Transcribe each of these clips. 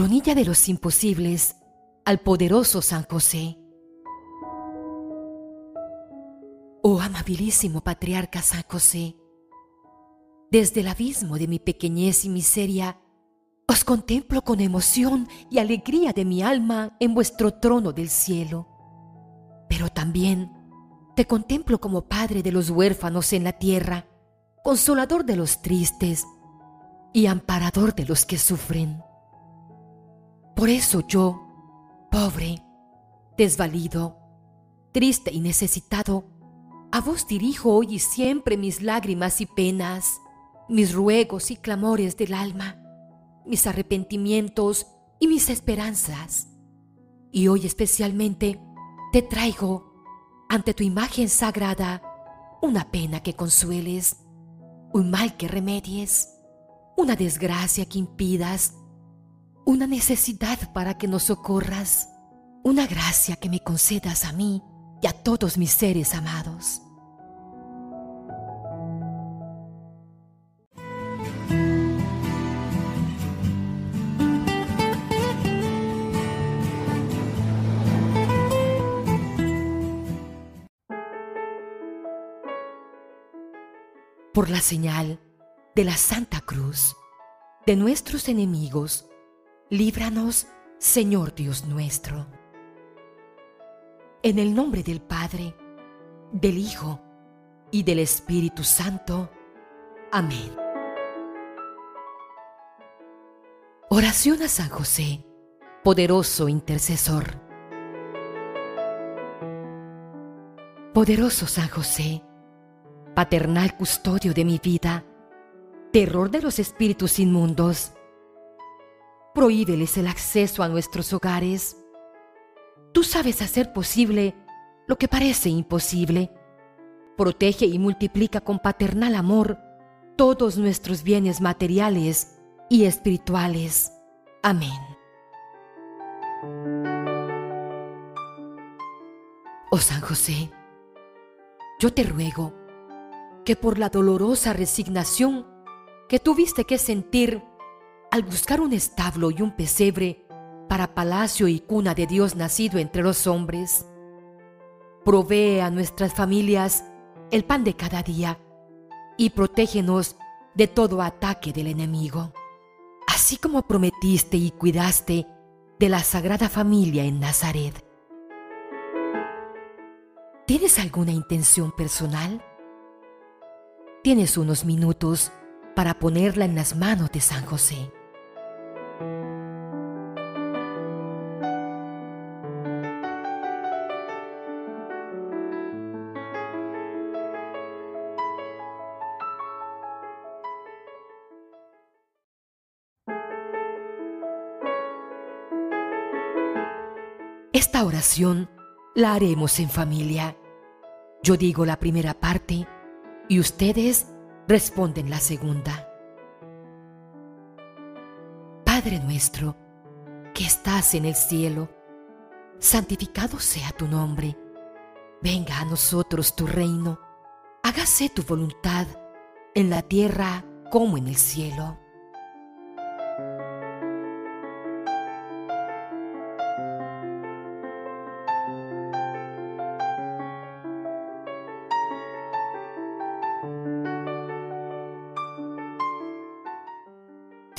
coronilla de los imposibles, al poderoso San José. Oh amabilísimo patriarca San José, desde el abismo de mi pequeñez y miseria, os contemplo con emoción y alegría de mi alma en vuestro trono del cielo. Pero también te contemplo como Padre de los huérfanos en la tierra, consolador de los tristes y amparador de los que sufren. Por eso yo, pobre, desvalido, triste y necesitado, a vos dirijo hoy y siempre mis lágrimas y penas, mis ruegos y clamores del alma, mis arrepentimientos y mis esperanzas. Y hoy especialmente te traigo ante tu imagen sagrada una pena que consueles, un mal que remedies, una desgracia que impidas una necesidad para que nos socorras, una gracia que me concedas a mí y a todos mis seres amados. Por la señal de la Santa Cruz, de nuestros enemigos, líbranos, Señor Dios nuestro. En el nombre del Padre, del Hijo y del Espíritu Santo. Amén. Oración a San José, poderoso intercesor. Poderoso San José, paternal custodio de mi vida, terror de los espíritus inmundos, prohíbeles el acceso a nuestros hogares. Tú sabes hacer posible lo que parece imposible. Protege y multiplica con paternal amor todos nuestros bienes materiales y espirituales. Amén. Oh San José, yo te ruego que por la dolorosa resignación que tuviste que sentir al buscar un establo y un pesebre para palacio y cuna de Dios nacido entre los hombres. Provee a nuestras familias el pan de cada día y protégenos de todo ataque del enemigo, así como prometiste y cuidaste de la Sagrada Familia en Nazaret. ¿Tienes alguna intención personal? Tienes unos minutos para ponerla en las manos de San José. Esta oración la haremos en familia. Yo digo la primera parte y ustedes responden la segunda. Padre nuestro, que estás en el cielo, santificado sea tu nombre. Venga a nosotros tu reino. Hágase tu voluntad en la tierra como en el cielo.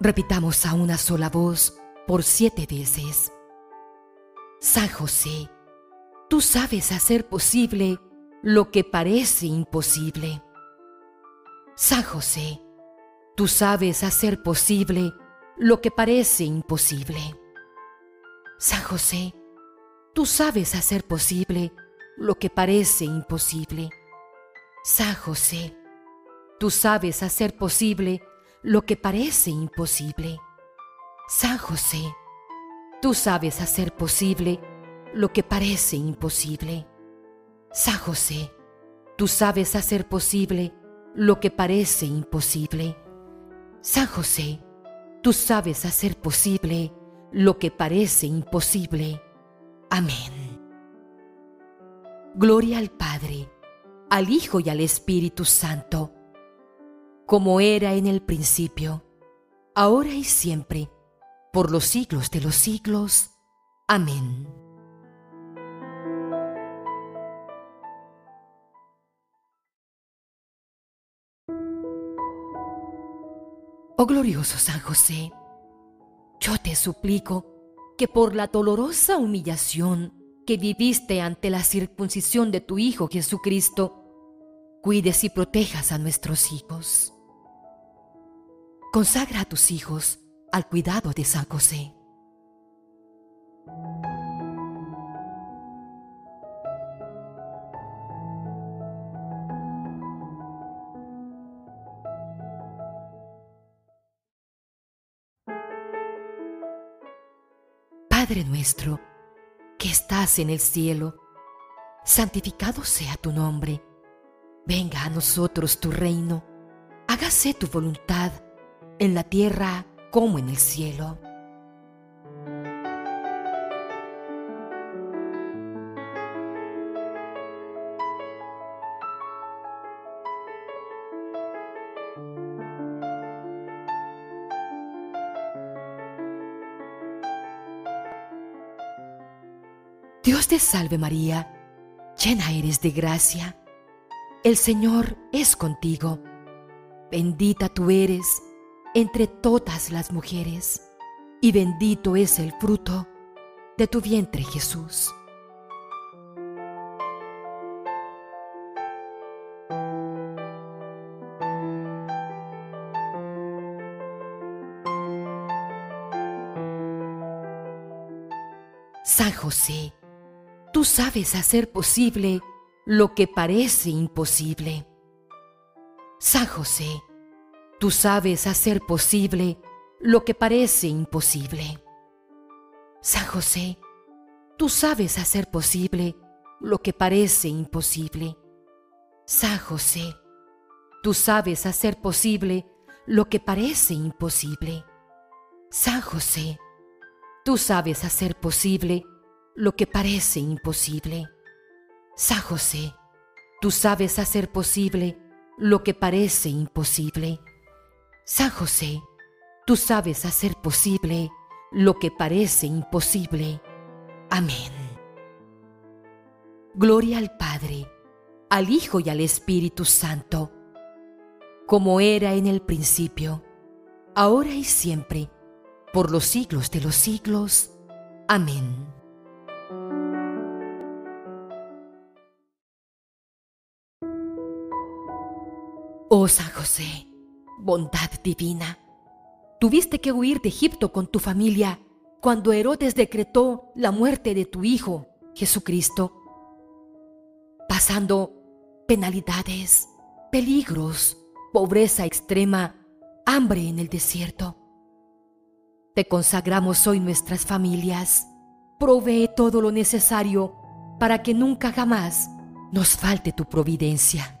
Repitamos a una sola voz por siete veces. San José, tú sabes hacer posible lo que parece imposible. San José, tú sabes hacer posible lo que parece imposible. San José, tú sabes hacer posible lo que parece imposible. San José, tú sabes hacer posible lo que parece imposible. San José, tú sabes hacer posible lo que parece imposible. San José, tú sabes hacer posible lo que parece imposible. San José, tú sabes hacer posible lo que parece imposible. Amén. Gloria al Padre, al Hijo y al Espíritu Santo, como era en el principio, ahora y siempre, por los siglos de los siglos. Amén. Oh glorioso San José, yo te suplico que por la dolorosa humillación que viviste ante la circuncisión de tu Hijo Jesucristo, cuides y protejas a nuestros hijos. Consagra a tus hijos al cuidado de San José. Padre nuestro, que estás en el cielo, santificado sea tu nombre. Venga a nosotros tu reino. Hágase tu voluntad en la tierra como en el cielo. Dios te salve María, llena eres de gracia. El Señor es contigo. Bendita tú eres entre todas las mujeres, y bendito es el fruto de tu vientre Jesús. San José, Tú sabes hacer posible lo que parece imposible. San José, tú sabes hacer posible lo que parece imposible. San José, tú sabes hacer posible lo que parece imposible. San José, tú sabes hacer posible lo que parece imposible. San José, tú sabes hacer posible lo que parece imposible. San José, tú sabes hacer posible lo que parece imposible. San José, tú sabes hacer posible lo que parece imposible. Amén. Gloria al Padre, al Hijo y al Espíritu Santo, como era en el principio, ahora y siempre, por los siglos de los siglos. Amén. Oh San José, bondad divina, tuviste que huir de Egipto con tu familia cuando Herodes decretó la muerte de tu Hijo, Jesucristo, pasando penalidades, peligros, pobreza extrema, hambre en el desierto. Te consagramos hoy nuestras familias. Provee todo lo necesario para que nunca jamás nos falte tu providencia.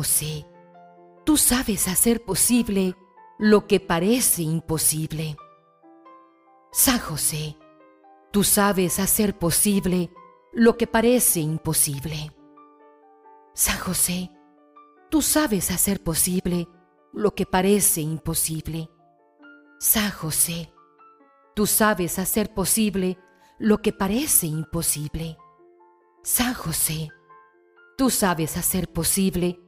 José, tú sabes hacer posible lo que parece imposible. San José, tú sabes hacer posible lo que parece imposible. San José, tú sabes hacer posible lo que parece imposible. San José, tú sabes hacer posible lo que parece imposible. San José, tú sabes hacer posible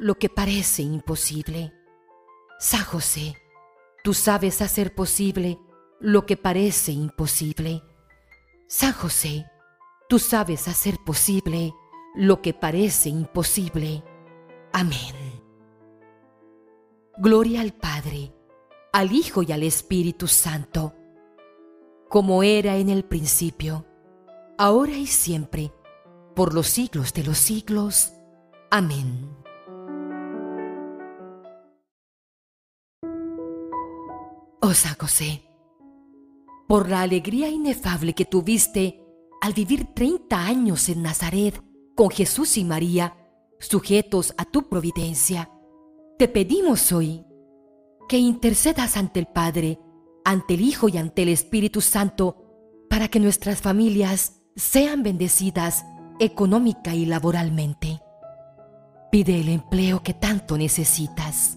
lo que parece imposible. San José, tú sabes hacer posible lo que parece imposible. San José, tú sabes hacer posible lo que parece imposible. Amén. Gloria al Padre, al Hijo y al Espíritu Santo, como era en el principio, ahora y siempre, por los siglos de los siglos. Amén. San José, por la alegría inefable que tuviste al vivir 30 años en Nazaret con Jesús y María, sujetos a tu providencia, te pedimos hoy que intercedas ante el Padre, ante el Hijo y ante el Espíritu Santo, para que nuestras familias sean bendecidas económica y laboralmente. Pide el empleo que tanto necesitas.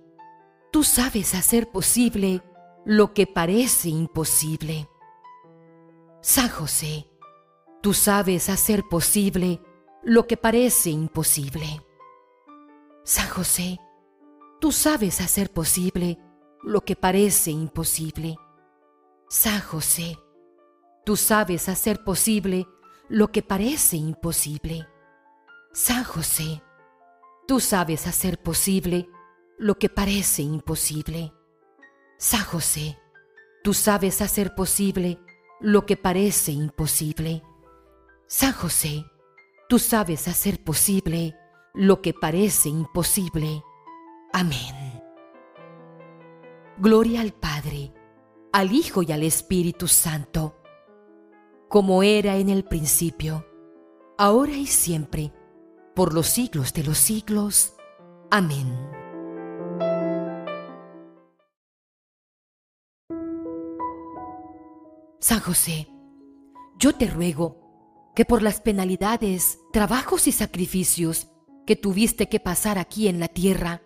Tú sabes hacer posible lo que parece imposible. San José, tú sabes hacer posible lo que parece imposible. San José, tú sabes hacer posible lo que parece imposible. San José, tú sabes hacer posible lo que parece imposible. San José, tú sabes hacer posible lo que parece imposible. San José, tú sabes hacer posible lo que parece imposible. San José, tú sabes hacer posible lo que parece imposible. Amén. Gloria al Padre, al Hijo y al Espíritu Santo, como era en el principio, ahora y siempre, por los siglos de los siglos. Amén. San José, yo te ruego que por las penalidades, trabajos y sacrificios que tuviste que pasar aquí en la tierra,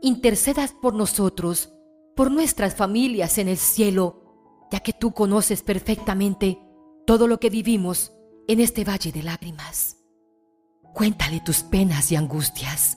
intercedas por nosotros, por nuestras familias en el cielo, ya que tú conoces perfectamente todo lo que vivimos en este valle de lágrimas. Cuéntale tus penas y angustias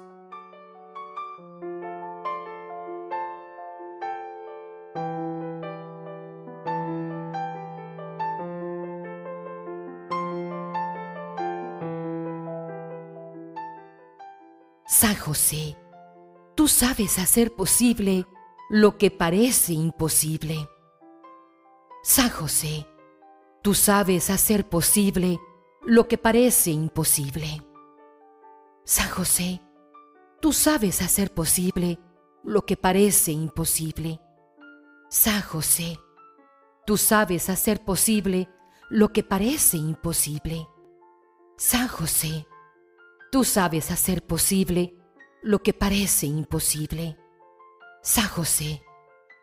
San José, tú sabes hacer posible lo que parece imposible. San José, tú sabes hacer posible lo que parece imposible. San José, tú sabes hacer posible lo que parece imposible. San José, tú sabes hacer posible lo que parece imposible. San José, Tú sabes hacer posible lo que parece imposible. San José,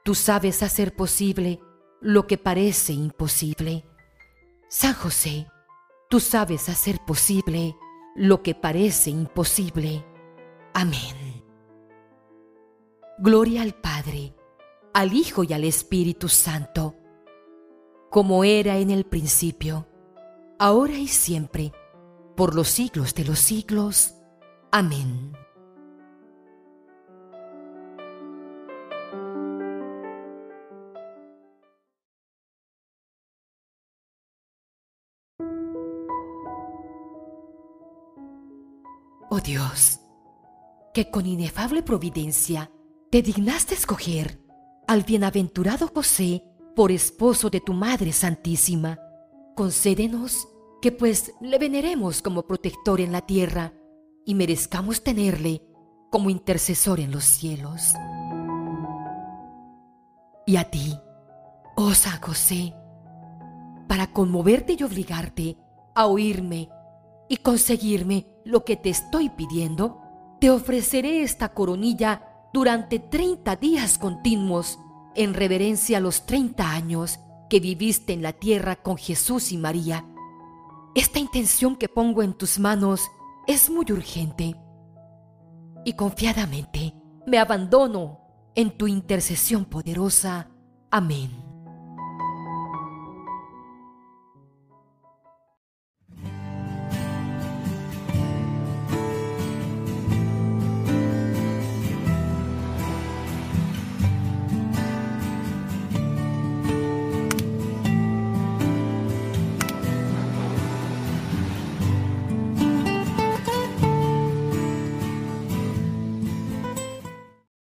tú sabes hacer posible lo que parece imposible. San José, tú sabes hacer posible lo que parece imposible. Amén. Gloria al Padre, al Hijo y al Espíritu Santo, como era en el principio, ahora y siempre, por los siglos de los siglos. Amén. Oh Dios, que con inefable providencia te dignaste escoger al bienaventurado José por esposo de tu Madre Santísima, concédenos que pues le veneremos como protector en la tierra y merezcamos tenerle como intercesor en los cielos. Y a ti, oh San José, para conmoverte y obligarte a oírme y conseguirme lo que te estoy pidiendo, te ofreceré esta coronilla durante treinta días continuos en reverencia a los treinta años que viviste en la tierra con Jesús y María esta intención que pongo en tus manos es muy urgente y confiadamente me abandono en tu intercesión poderosa. Amén.